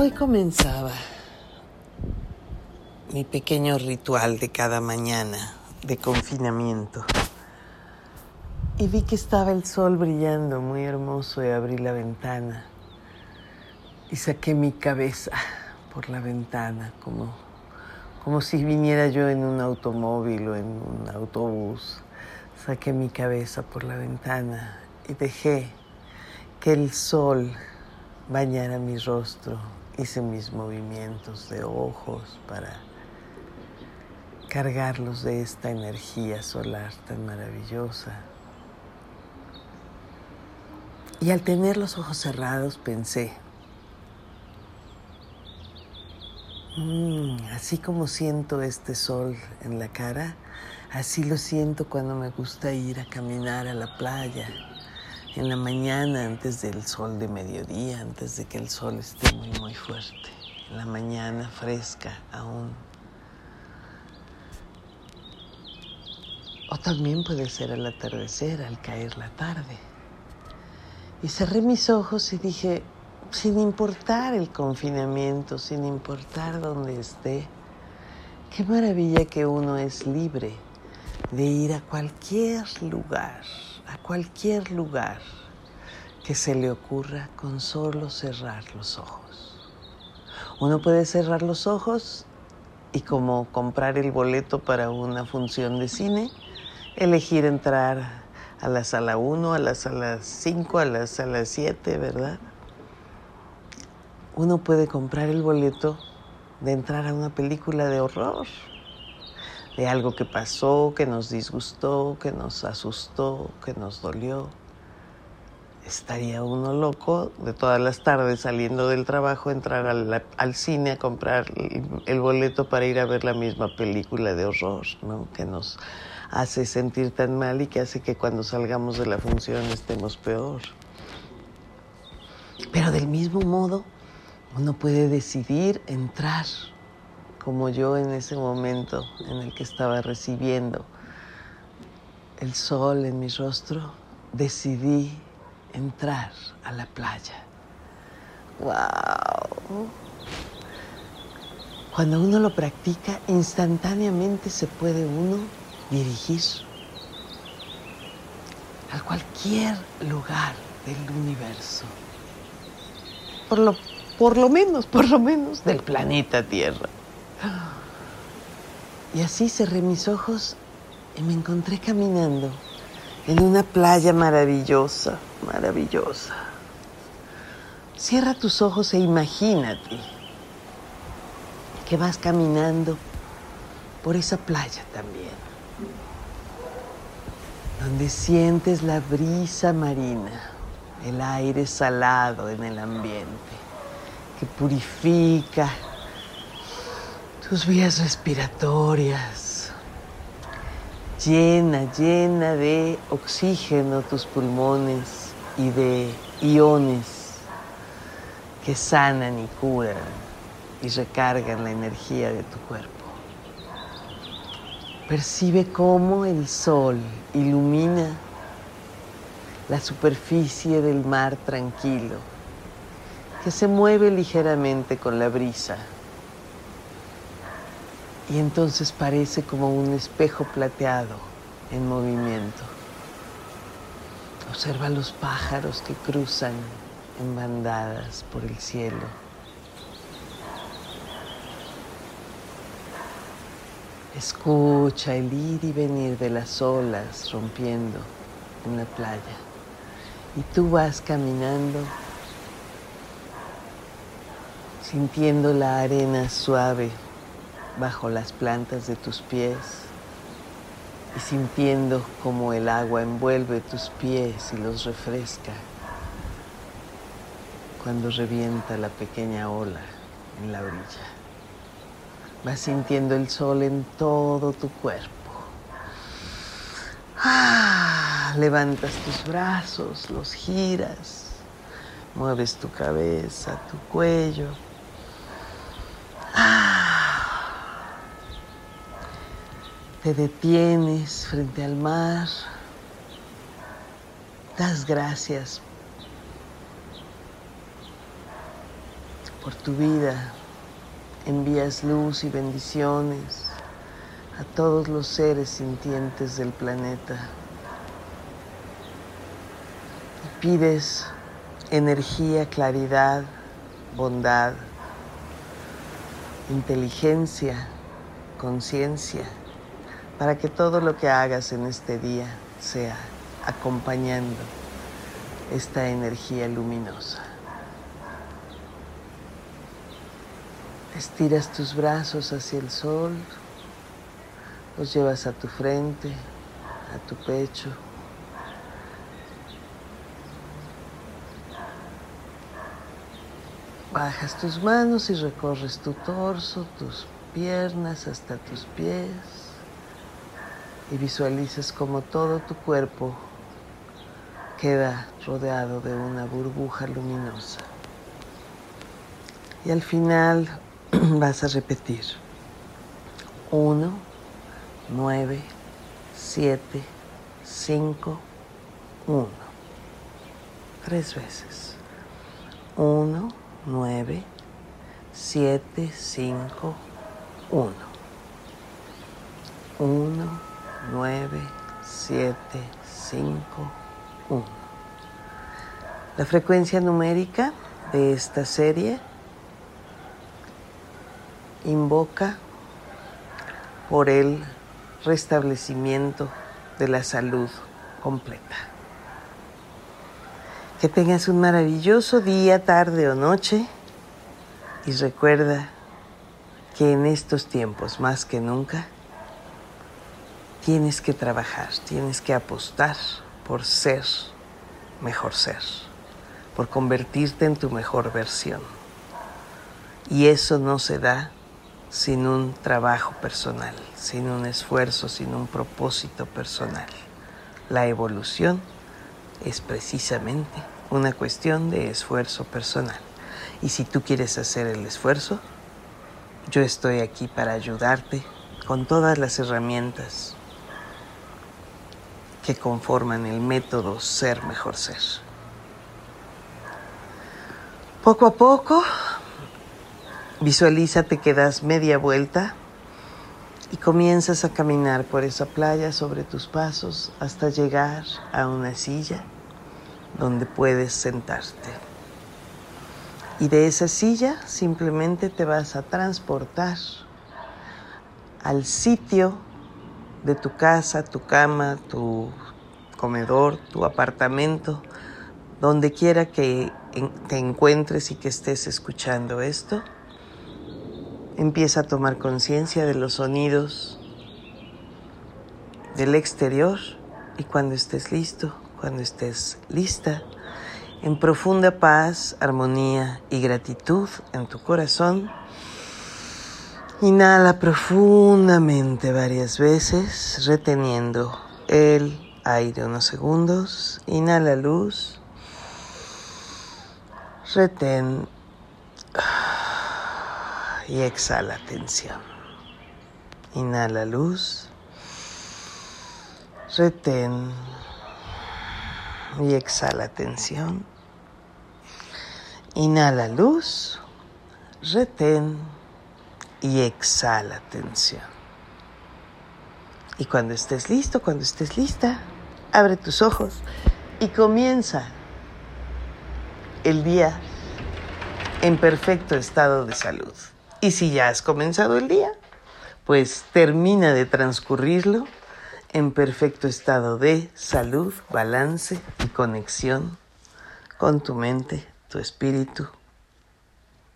Hoy comenzaba mi pequeño ritual de cada mañana de confinamiento. Y vi que estaba el sol brillando muy hermoso y abrí la ventana. Y saqué mi cabeza por la ventana como, como si viniera yo en un automóvil o en un autobús. Saqué mi cabeza por la ventana y dejé que el sol bañara mi rostro hice mis movimientos de ojos para cargarlos de esta energía solar tan maravillosa. Y al tener los ojos cerrados pensé, mm, así como siento este sol en la cara, así lo siento cuando me gusta ir a caminar a la playa en la mañana antes del sol de mediodía, antes de que el sol esté muy muy fuerte, en la mañana fresca aún. O también puede ser al atardecer, al caer la tarde. Y cerré mis ojos y dije, sin importar el confinamiento, sin importar dónde esté, qué maravilla que uno es libre de ir a cualquier lugar a cualquier lugar que se le ocurra con solo cerrar los ojos. Uno puede cerrar los ojos y como comprar el boleto para una función de cine, elegir entrar a la sala 1, a la sala 5, a la sala 7, ¿verdad? Uno puede comprar el boleto de entrar a una película de horror de algo que pasó, que nos disgustó, que nos asustó, que nos dolió. Estaría uno loco de todas las tardes saliendo del trabajo, entrar al, cine a comprar el, boleto para ir a ver la misma película de horror, ¿no? Que nos hace sentir tan mal y que hace que cuando salgamos de la función estemos peor. Pero del mismo modo, uno puede decidir entrar como yo en ese momento en el que estaba recibiendo el sol en mi rostro, decidí entrar a la playa. ¡Wow! Cuando uno lo practica, instantáneamente se puede uno dirigir a cualquier lugar del universo. Por lo, por lo menos, por lo menos del planeta Tierra. Y así cerré mis ojos y me encontré caminando en una playa maravillosa, maravillosa. Cierra tus ojos e imagínate que vas caminando por esa playa también, donde sientes la brisa marina, el aire salado en el ambiente, que purifica tus vías respiratorias. Llena, llena de oxígeno tus pulmones y de iones que sanan y curan y recargan la energía de tu cuerpo. Percibe cómo el sol ilumina la superficie del mar tranquilo, que se mueve ligeramente con la brisa y entonces parece como un espejo plateado en movimiento. Observa los pájaros que cruzan en bandadas por el cielo. Escucha el ir y venir de las olas rompiendo en la playa. Y tú vas caminando sintiendo la arena suave bajo las plantas de tus pies y sintiendo como el agua envuelve tus pies y los refresca. cuando revienta la pequeña ola en la orilla. Vas sintiendo el sol en todo tu cuerpo. Ah, levantas tus brazos, los giras, mueves tu cabeza, tu cuello. Te detienes frente al mar. Das gracias por tu vida. Envías luz y bendiciones a todos los seres sintientes del planeta. Y pides energía, claridad, bondad, inteligencia, conciencia, para que todo lo que hagas en este día sea acompañando esta energía luminosa. Estiras tus brazos hacia el sol. Los llevas a tu frente, a tu pecho. Bajas tus manos y recorres tu torso, tus piernas hasta tus pies y visualizas como todo tu cuerpo queda rodeado de una burbuja luminosa. Y al final vas a repetir. Uno, 9, 7, 5, 1. Tres veces. 1, 9, 7, 5, 1. 1, 9, 7, 5, 1. La frecuencia numérica de esta serie invoca por el restablecimiento de la salud completa. Que tengas un maravilloso día, tarde o noche y recuerda que en estos tiempos más que nunca tienes que trabajar, tienes que apostar por ser mejor ser, por convertirte en tu mejor versión. Y eso no se da sin un trabajo personal, sin un esfuerzo, sin un propósito personal. La evolución es precisamente una cuestión de esfuerzo personal. Y si tú quieres hacer el esfuerzo, yo estoy aquí para ayudarte con todas las herramientas que conforman el método ser mejor ser. Poco a poco Visualízate que das media vuelta y comienzas a caminar por esa playa sobre tus pasos hasta llegar a una silla donde puedes sentarte. Y de esa silla simplemente te vas a transportar al sitio de tu casa, tu cama, tu comedor, tu apartamento, donde quiera que te encuentres y que estés escuchando esto Empieza a tomar conciencia de los sonidos del exterior y cuando estés listo, cuando estés lista, en profunda paz, armonía y gratitud en tu corazón, inhala profundamente varias veces, reteniendo el aire unos segundos, inhala luz, retén. Y exhala tensión. Inhala luz, retén. Y exhala tensión. Inhala luz, retén y exhala tensión. Y cuando estés listo, cuando estés lista, abre tus ojos y comienza el día en perfecto estado de salud. Y si ya has comenzado el día, pues termina de transcurrirlo en perfecto estado de salud, balance y conexión con tu mente, tu espíritu,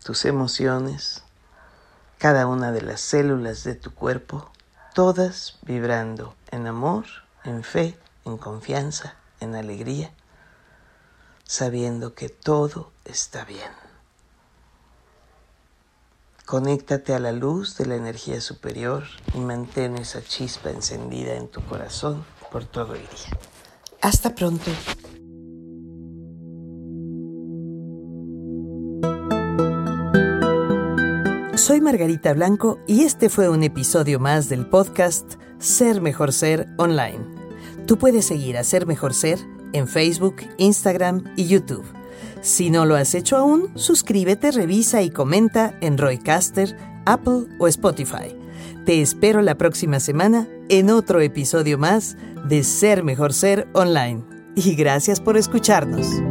tus emociones, cada una de las células de tu cuerpo, todas vibrando en amor, en fe, en confianza, en alegría, sabiendo que todo está bien. Conéctate a la luz de la energía superior y mantén esa chispa encendida en tu corazón por todo el día. Hasta pronto. Margarita Blanco y este fue un episodio más del podcast Ser Mejor Ser Online. Tú puedes seguir a Ser Mejor Ser en Facebook, Instagram y YouTube. Si no lo has hecho aún, suscríbete, revisa y comenta en Roycaster, Apple o Spotify. Te espero la próxima semana en otro episodio más de Ser Mejor Ser Online. Y gracias por escucharnos.